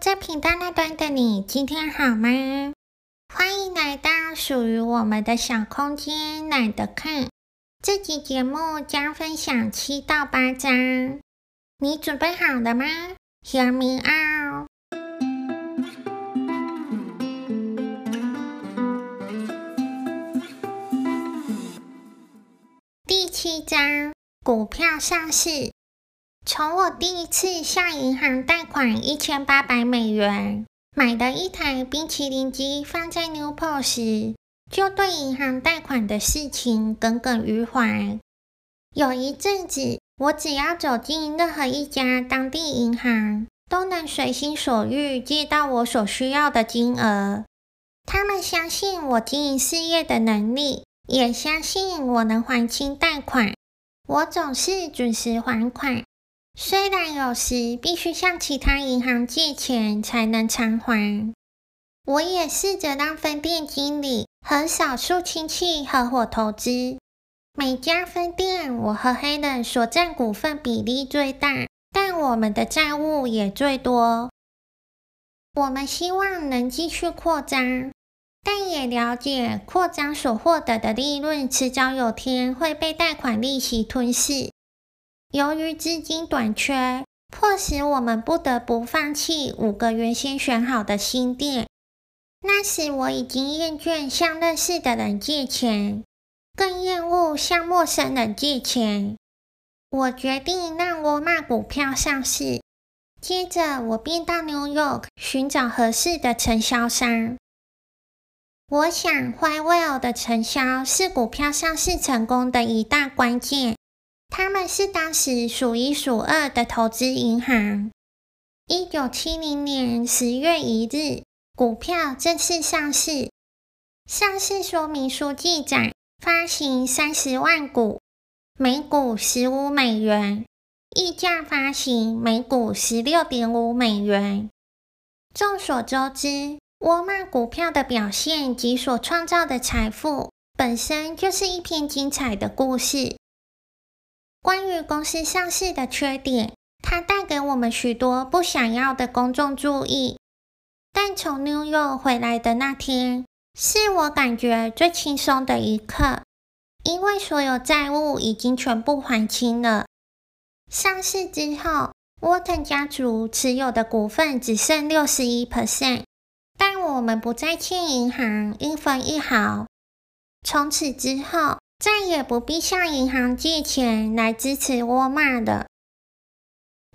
在频道那端的你，今天好吗？欢迎来到属于我们的小空间，懒得看。这期节目将分享七到八章，你准备好了吗？Hear me out。第七章，股票上市。从我第一次向银行贷款一千八百美元，买的一台冰淇淋机放在 Newport 时，就对银行贷款的事情耿耿于怀。有一阵子，我只要走进任何一家当地银行，都能随心所欲借到我所需要的金额。他们相信我经营事业的能力，也相信我能还清贷款。我总是准时还款。虽然有时必须向其他银行借钱才能偿还，我也试着让分店经理和少数亲戚合伙投资。每家分店我和黑人所占股份比例最大，但我们的债务也最多。我们希望能继续扩张，但也了解扩张所获得的利润迟早有天会被贷款利息吞噬。由于资金短缺，迫使我们不得不放弃五个原先选好的新店。那时我已经厌倦向认识的人借钱，更厌恶向陌生人借钱。我决定让沃尔玛股票上市。接着，我便到 New York 寻找合适的承销商。我想，Whitewell 的承销是股票上市成功的一大关键。他们是当时数一数二的投资银行。一九七零年十月一日，股票正式上市。上市说明书记载，发行三十万股，每股十五美元，溢价发行每股十六点五美元。众所周知，沃尔玛股票的表现及所创造的财富，本身就是一篇精彩的故事。关于公司上市的缺点，它带给我们许多不想要的公众注意。但从 New York 回来的那天，是我感觉最轻松的一刻，因为所有债务已经全部还清了。上市之后，沃腾家族持有的股份只剩六十一 percent，但我们不再欠银行一分一毫。从此之后，再也不必向银行借钱来支持沃尔玛了。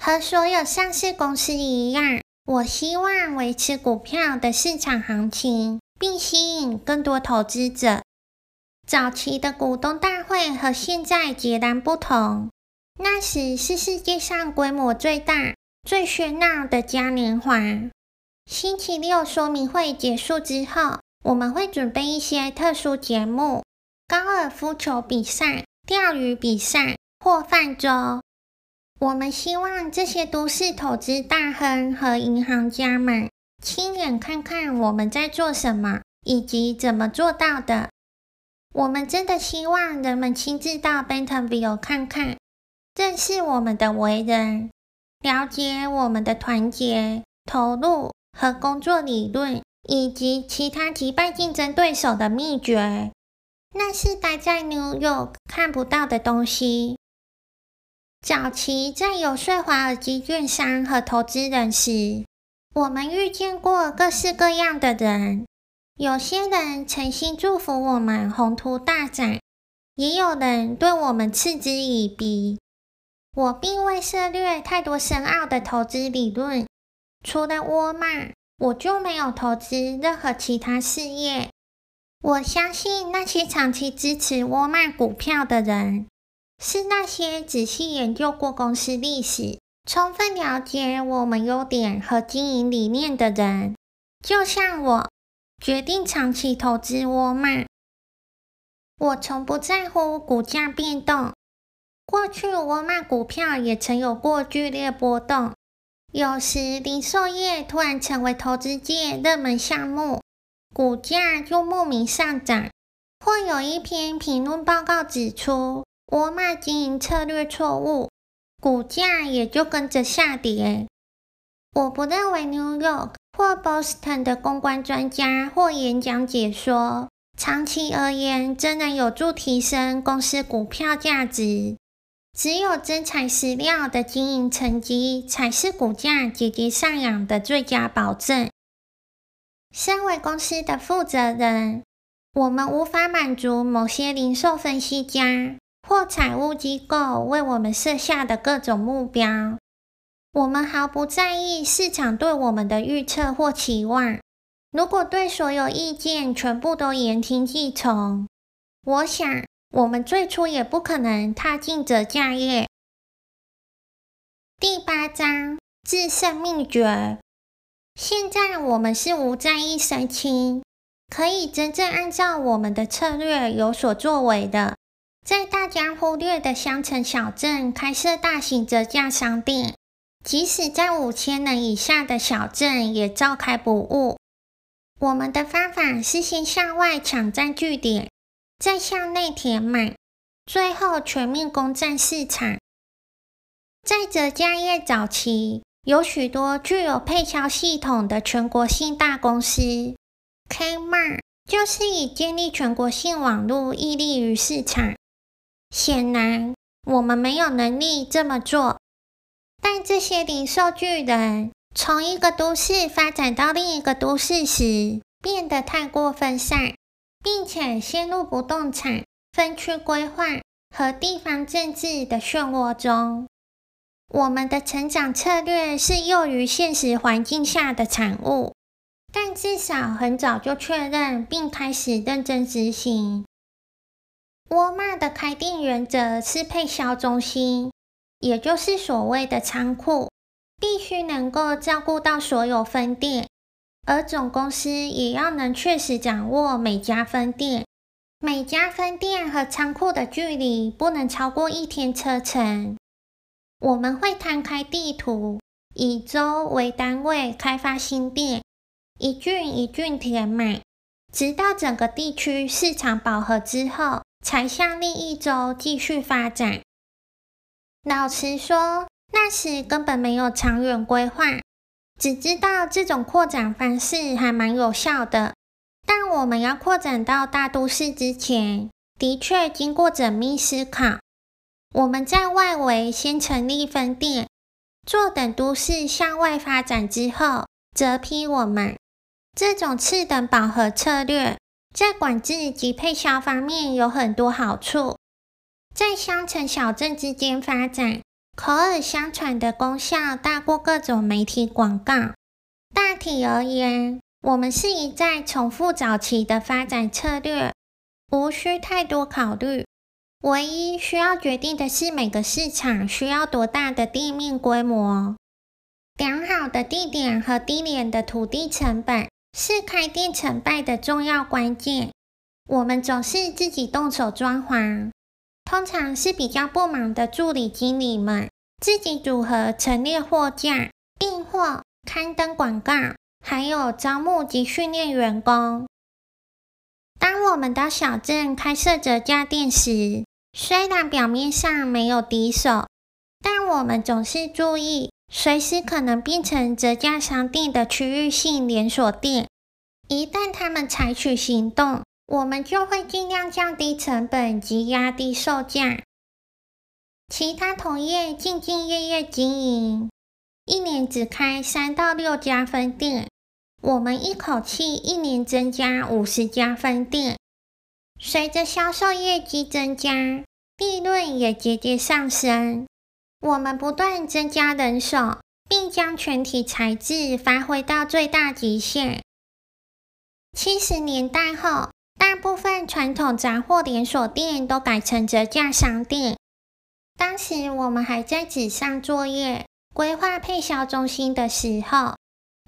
和所有上市公司一样，我希望维持股票的市场行情，并吸引更多投资者。早期的股东大会和现在截然不同。那时是世界上规模最大、最喧闹的嘉年华。星期六说明会结束之后，我们会准备一些特殊节目。高尔夫球比赛、钓鱼比赛或泛舟，我们希望这些都市投资大亨和银行家们亲眼看看我们在做什么以及怎么做到的。我们真的希望人们亲自到 Bentonville 看看，认识我们的为人，了解我们的团结、投入和工作理论，以及其他击败竞争对手的秘诀。那是待在 New York 看不到的东西。早期在游说华尔街券商和投资人时，我们遇见过各式各样的人。有些人诚心祝福我们宏图大展，也有人对我们嗤之以鼻。我并未涉猎太多深奥的投资理论，除了沃尔玛，我就没有投资任何其他事业。我相信那些长期支持沃尔玛股票的人，是那些仔细研究过公司历史、充分了解我们优点和经营理念的人。就像我，决定长期投资沃尔玛。我从不在乎股价变动。过去沃尔玛股票也曾有过剧烈波动，有时零售业突然成为投资界热门项目。股价就莫名上涨，或有一篇评论报告指出沃尔玛经营策略错误，股价也就跟着下跌。我不认为 New York 或 Boston 的公关专家或演讲解说，长期而言真能有助提升公司股票价值。只有真材实料的经营成绩，才是股价节节上扬的最佳保证。身为公司的负责人，我们无法满足某些零售分析家或财务机构为我们设下的各种目标。我们毫不在意市场对我们的预测或期望。如果对所有意见全部都言听计从，我想。我们最初也不可能踏进折价业。第八章制胜秘诀。现在我们是无在意身轻，可以真正按照我们的策略有所作为的，在大家忽略的乡城小镇开设大型折价商店，即使在五千人以下的小镇也照开不误。我们的方法是先向外抢占据点。再向内填满，最后全面攻占市场。在折价业早期，有许多具有配销系统的全国性大公司，Kmart 就是以建立全国性网络屹立于市场。显然，我们没有能力这么做。但这些零售巨人从一个都市发展到另一个都市时，变得太过分散。并且陷入不动产分区规划和地方政治的漩涡中。我们的成长策略是囿于现实环境下的产物，但至少很早就确认并开始认真执行。沃尔玛的开店原则是配销中心，也就是所谓的仓库，必须能够照顾到所有分店。而总公司也要能确实掌握每家分店，每家分店和仓库的距离不能超过一天车程。我们会摊开地图，以周为单位开发新店，一郡一郡填满，直到整个地区市场饱和之后，才向另一周继续发展。老实说，那时根本没有长远规划。只知道这种扩展方式还蛮有效的，但我们要扩展到大都市之前，的确经过缜密思考。我们在外围先成立分店，坐等都市向外发展之后，则批我们。这种次等饱和策略，在管制及配销方面有很多好处，在乡城小镇之间发展。口耳相传的功效大过各种媒体广告。大体而言，我们是一再重复早期的发展策略，无需太多考虑。唯一需要决定的是每个市场需要多大的店面规模。良好的地点和低廉的土地成本是开店成败的重要关键。我们总是自己动手装潢。通常是比较不忙的助理经理们自己组合陈列货架、订货、刊登广告，还有招募及训练员工。当我们到小镇开设折价店时，虽然表面上没有敌手，但我们总是注意随时可能变成折价商店的区域性连锁店。一旦他们采取行动，我们就会尽量降低成本及压低售价。其他同业兢兢业业经营，一年只开三到六家分店，我们一口气一年增加五十家分店。随着销售业绩增加，利润也节节上升。我们不断增加人手，并将全体财智发挥到最大极限。七十年代后。大部分传统杂货连锁店都改成折价商店。当时我们还在纸上作业，规划配销中心的时候，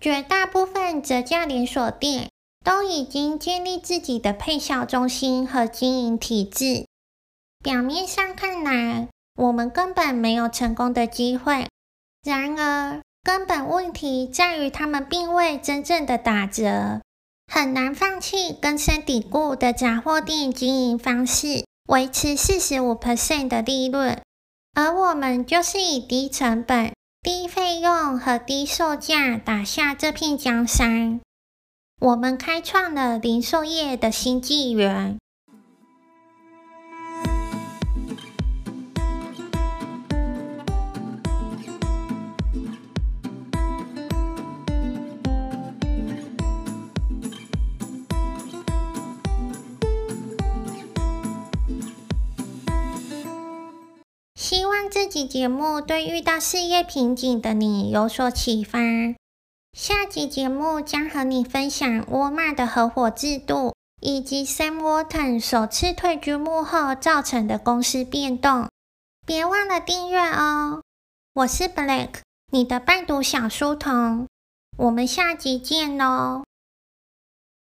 绝大部分折价连锁店都已经建立自己的配销中心和经营体制。表面上看来，我们根本没有成功的机会。然而，根本问题在于他们并未真正的打折。很难放弃根深蒂固的杂货店经营方式，维持四十五 percent 的利润，而我们就是以低成本、低费用和低售价打下这片江山。我们开创了零售业的新纪元。希望这集节目对遇到事业瓶颈的你有所启发。下集节目将和你分享沃尔玛的合伙制度，以及 Sam Walton 首次退居幕后造成的公司变动。别忘了订阅哦！我是 Blake，你的伴读小书童。我们下集见喽！